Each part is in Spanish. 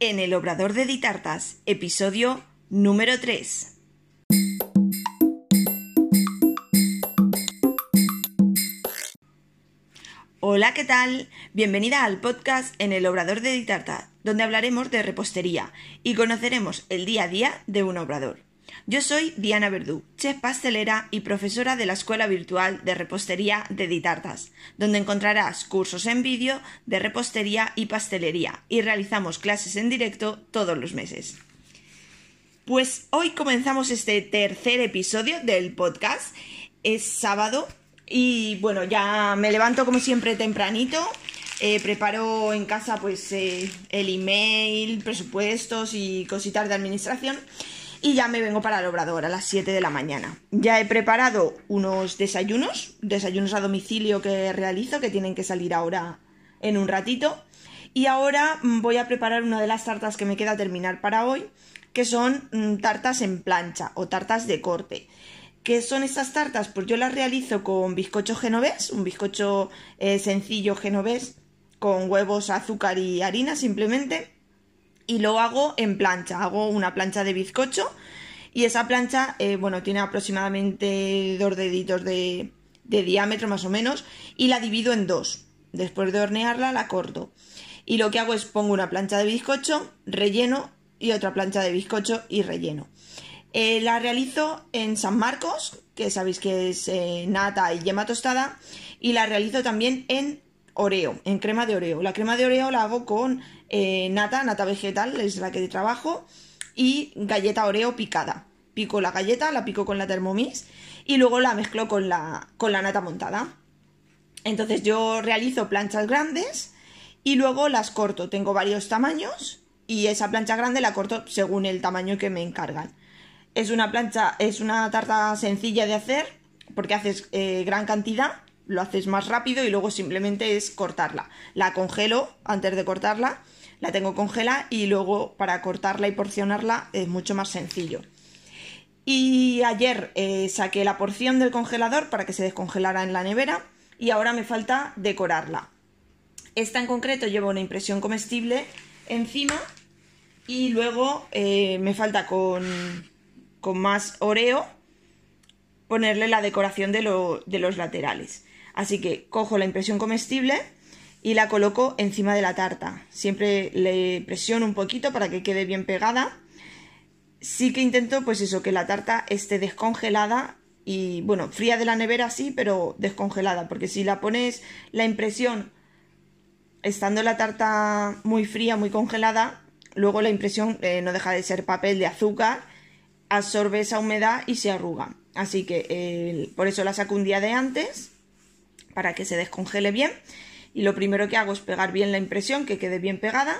en el Obrador de Ditartas, episodio número 3. Hola, ¿qué tal? Bienvenida al podcast en el Obrador de Ditartas, donde hablaremos de repostería y conoceremos el día a día de un obrador. Yo soy Diana Verdú, chef pastelera y profesora de la Escuela Virtual de Repostería de Ditartas, donde encontrarás cursos en vídeo de repostería y pastelería y realizamos clases en directo todos los meses. Pues hoy comenzamos este tercer episodio del podcast. Es sábado y bueno, ya me levanto como siempre tempranito. Eh, preparo en casa pues eh, el email, presupuestos y cositas de administración y ya me vengo para el obrador a las 7 de la mañana. Ya he preparado unos desayunos, desayunos a domicilio que realizo, que tienen que salir ahora en un ratito. Y ahora mm, voy a preparar una de las tartas que me queda terminar para hoy, que son mm, tartas en plancha o tartas de corte. ¿Qué son estas tartas? Pues yo las realizo con bizcocho genovés, un bizcocho eh, sencillo genovés, con huevos, azúcar y harina simplemente y lo hago en plancha. Hago una plancha de bizcocho y esa plancha, eh, bueno, tiene aproximadamente dos deditos de, diámetro más o menos y la divido en dos. Después de hornearla la corto. Y lo que hago es pongo una plancha de bizcocho, relleno y otra plancha de bizcocho y relleno. Eh, la realizo en San Marcos, que sabéis que es eh, nata y yema tostada, y la realizo también en Oreo, en crema de Oreo. La crema de Oreo la hago con eh, nata, nata vegetal, es la que trabajo, y galleta Oreo picada. Pico la galleta, la pico con la Thermomix y luego la mezclo con la, con la nata montada. Entonces yo realizo planchas grandes y luego las corto. Tengo varios tamaños y esa plancha grande la corto según el tamaño que me encargan. Es una plancha, es una tarta sencilla de hacer porque haces eh, gran cantidad lo haces más rápido y luego simplemente es cortarla. La congelo antes de cortarla, la tengo congela y luego para cortarla y porcionarla es mucho más sencillo. Y ayer eh, saqué la porción del congelador para que se descongelara en la nevera y ahora me falta decorarla. Esta en concreto lleva una impresión comestible encima y luego eh, me falta con, con más oreo ponerle la decoración de, de los laterales. Así que cojo la impresión comestible y la coloco encima de la tarta. Siempre le presiono un poquito para que quede bien pegada. Sí que intento, pues eso, que la tarta esté descongelada y, bueno, fría de la nevera sí, pero descongelada, porque si la pones la impresión estando la tarta muy fría, muy congelada, luego la impresión eh, no deja de ser papel de azúcar, absorbe esa humedad y se arruga. Así que eh, por eso la saco un día de antes para que se descongele bien. Y lo primero que hago es pegar bien la impresión, que quede bien pegada.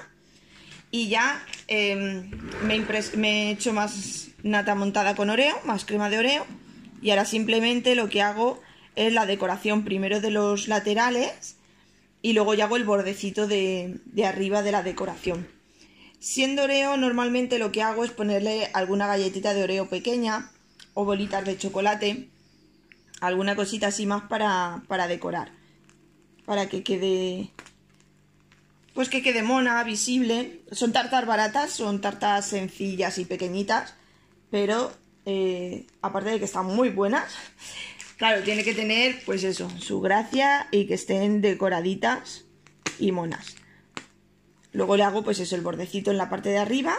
Y ya em, me, he hecho más nata montada con oreo, más crema de oreo. Y ahora simplemente lo que hago es la decoración primero de los laterales y luego ya hago el bordecito de, de arriba de la decoración. Siendo oreo, normalmente lo que hago es ponerle alguna galletita de oreo pequeña o bolitas de chocolate alguna cosita así más para, para decorar. Para que quede... Pues que quede mona, visible. Son tartas baratas, son tartas sencillas y pequeñitas. Pero eh, aparte de que están muy buenas, claro, tiene que tener pues eso, su gracia y que estén decoraditas y monas. Luego le hago pues eso, el bordecito en la parte de arriba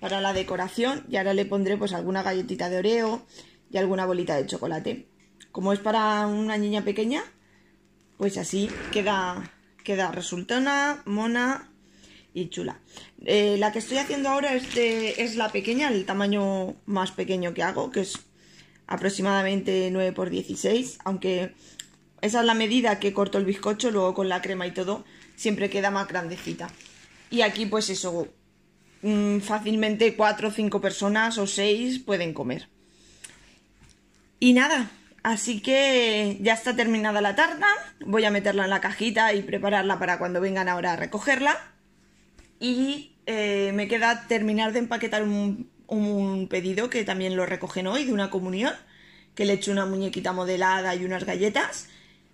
para la decoración y ahora le pondré pues alguna galletita de oreo y alguna bolita de chocolate. Como es para una niña pequeña, pues así queda, queda resultona, mona y chula. Eh, la que estoy haciendo ahora es, es la pequeña, el tamaño más pequeño que hago, que es aproximadamente 9 x 16, aunque esa es la medida que corto el bizcocho, luego con la crema y todo, siempre queda más grandecita. Y aquí pues eso, mm, fácilmente 4 o 5 personas o 6 pueden comer. Y nada, Así que ya está terminada la tarta. Voy a meterla en la cajita y prepararla para cuando vengan ahora a recogerla. Y eh, me queda terminar de empaquetar un, pedido que también lo recogen hoy de una comunión. Que le echo una muñequita modelada y unas galletas.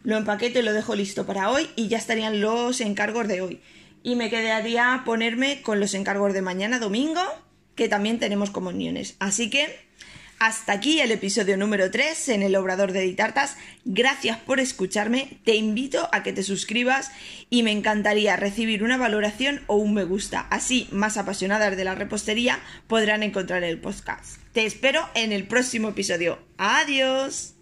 Lo empaqueto y lo dejo listo para hoy y ya estarían los encargos de hoy. y me quedaría ponerme con los encargos de mañana domingo, que también tenemos comuniones. Así que hasta aquí el episodio número 3 en el Obrador de Ditartas. Gracias por escucharme. Te invito a que te suscribas y me encantaría recibir una valoración o un me gusta. Así, más apasionadas de la repostería podrán encontrar el podcast. Te espero en el próximo episodio. Adiós.